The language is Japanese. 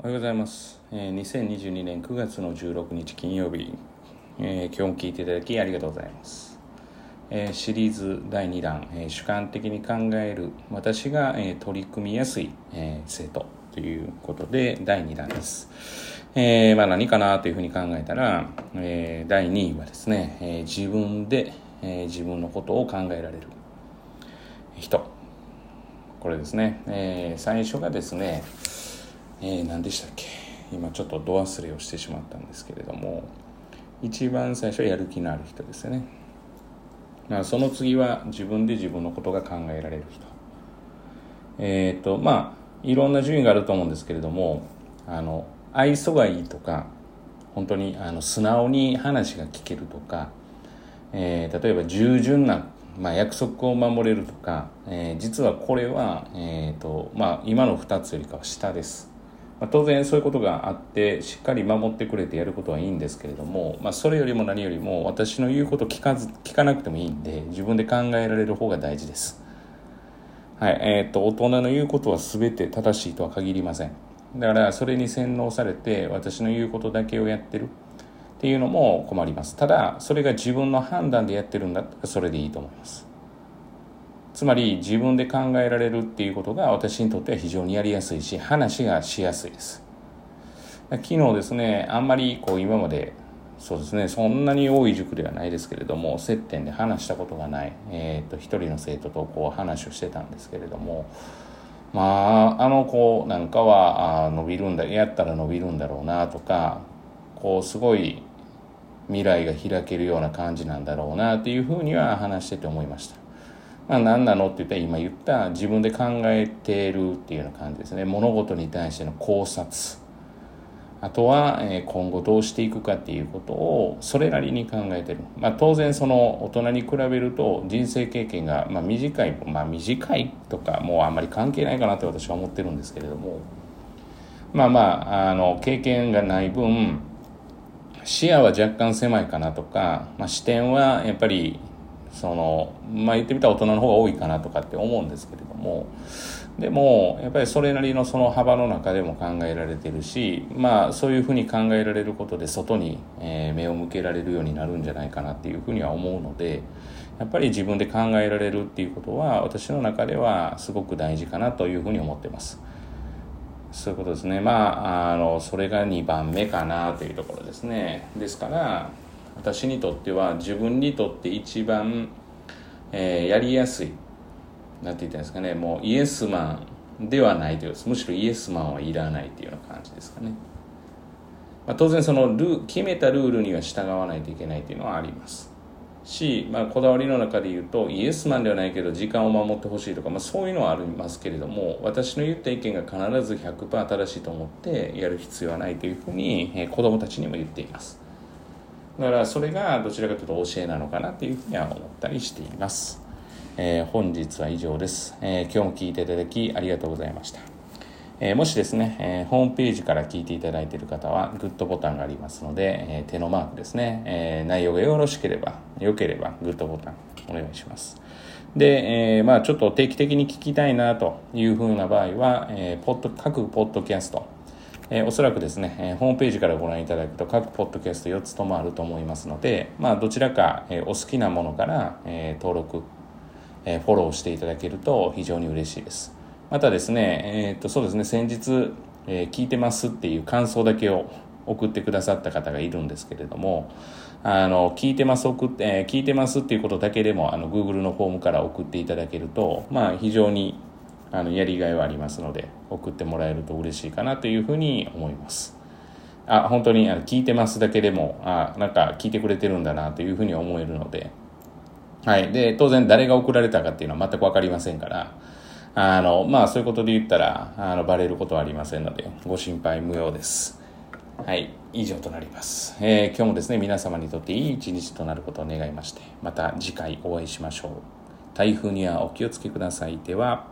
おはようございます。え2022年9月の16日金曜日、え今日も聞いていただきありがとうございます。えシリーズ第2弾、え主観的に考える私が、え取り組みやすい、え生徒ということで第2弾です。えまあ、何かなというふうに考えたら、え第2位はですね、え自分で、え自分のことを考えられる人これですね、え最初がですね、えー何でしたっけ？今ちょっと度忘れをしてしまったんですけれども一番最初はやる気のある人ですよね、まあ、その次は自分で自分のことが考えられる人。えっ、とまあいろんな順位があると思うんですけれどもあの愛想がいいとか本当にあの素直に話が聞けるとか、えー例えば従順な、まあ、約束を守れるとか、えー実はこれは、えーとまあ、今の2つよりかは下です、まあ、当然そういうことがあってしっかり守ってくれてやることはいいんですけれども、まあ、それよりも何よりも私の言うこと聞かず聞かなくてもいいんで自分で考えられる方が大事です。はいえー、と大人の言うことは全て正しいとは限りません。だからそれに洗脳されて私の言うことだけをやってる。っていうのも困ります。ただそれが自分の判断でやってるんだったらそれでいいと思います。つまり自分で考えられるっていうことが私にとっては非常にやりやすいし話がしやすいです昨日ですねあんまりこう今までそうですねそんなに多い塾ではないですけれども接点で話したことがない、えー、と一人の生徒とこう話をしてたんですけれどもまああの子なんかはあ伸びるんだやったら伸びるんだろうなとかこうすごい未来が開けるような感じなんだろうなっていうふうには話してて思いました。まあ、何なの？って言ったら今言った自分で考えてるっていうような感じですね。物事に対しての考察。あとは今後どうしていくかっていうことをそれなりに考えてる、まあ、当然その大人に比べると人生経験がまあ短いまあ短いとかもうあんまり関係ないかなって私は思ってるんですけれども。まあまああの経験がない分視野は若干狭いかなとか、まあ、視点はやっぱりそのまあ言ってみたら大人の方が多いかなとかって思うんですけれどもでもやっぱりそれなりのその幅の中でも考えられてるしまあそういうふうに考えられることで外に、え目を向けられるようになるんじゃないかなっていうふうには思うのでやっぱり自分で考えられるっていうことは私の中ではすごく大事かなというふうに思ってます。そういうことですね。まあ、あの、それが2番目かなというところですね。ですから、私にとっては自分にとって一番、えーやりやすい、なんて言ったんですかね、もうイエスマンではないというむしろイエスマンはいらないというような感じですかね。まあ、当然そのル決めたルールには従わないといけないというのはあります。し、まあ、こだわりの中で言うとイエスマンではないけど時間を守ってほしいとか、まあ、そういうのはありますけれども私の言った意見が必ず100%正しいと思ってやる必要はないというふうに、えー子どもたちにも言っていますだからそれがどちらかというと教えなのかなというふうには思ったりしています、えー本日は以上です、えー今日も聞いていただきありがとうございました。えーもしですね、えホームページから聞いていただいている方はグッドボタンがありますので、え手のマークですね、え内容がよろしければ良ければグッドボタンお願いします。で、えまあちょっと定期的に聞きたいなというふうな場合は、えーポッド各ポッドキャストえーおそらくですね、えーホームページからご覧いただくと各ポッドキャスト4つともあると思いますので、まあ、どちらか、えーお好きなものから、えー登録、えーフォローしていただけると非常に嬉しいです。またですね、えーとそうですね先日、えー聞いてますっていう感想だけを送ってくださった方がいるんですけれどもあの聞いてます送って、えー聞いてますっていうことだけでもあの Google のフォームから送っていただけると、まあ、非常にあのやりがいはありますので送ってもらえると嬉しいかなというふうに思いますあ本当にあの聞いてますだけでもあなんか聞いてくれてるんだなというふうに思えるのではい。で、当然誰が送られたかっていうのは全くわかりませんから、あの、まあそういうことで言ったら、あの、バレることはありませんので、ご心配無用です。はい。以上となります。えー今日もですね、皆様にとっていい一日となることを願いまして、また次回お会いしましょう。台風にはお気をつけください。では、